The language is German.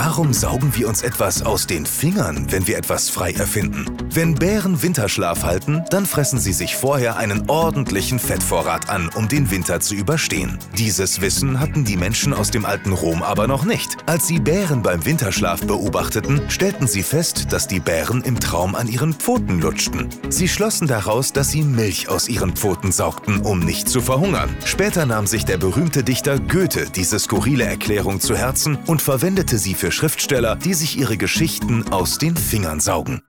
Warum saugen wir uns etwas aus den Fingern, wenn wir etwas frei erfinden? Wenn Bären Winterschlaf halten, dann fressen sie sich vorher einen ordentlichen Fettvorrat an, um den Winter zu überstehen. Dieses Wissen hatten die Menschen aus dem alten Rom aber noch nicht. Als sie Bären beim Winterschlaf beobachteten, stellten sie fest, dass die Bären im Traum an ihren Pfoten lutschten. Sie schlossen daraus, dass sie Milch aus ihren Pfoten saugten, um nicht zu verhungern. Später nahm sich der berühmte Dichter Goethe diese skurrile Erklärung zu Herzen und verwendete sie für Schriftsteller, die sich ihre Geschichten aus den Fingern saugen.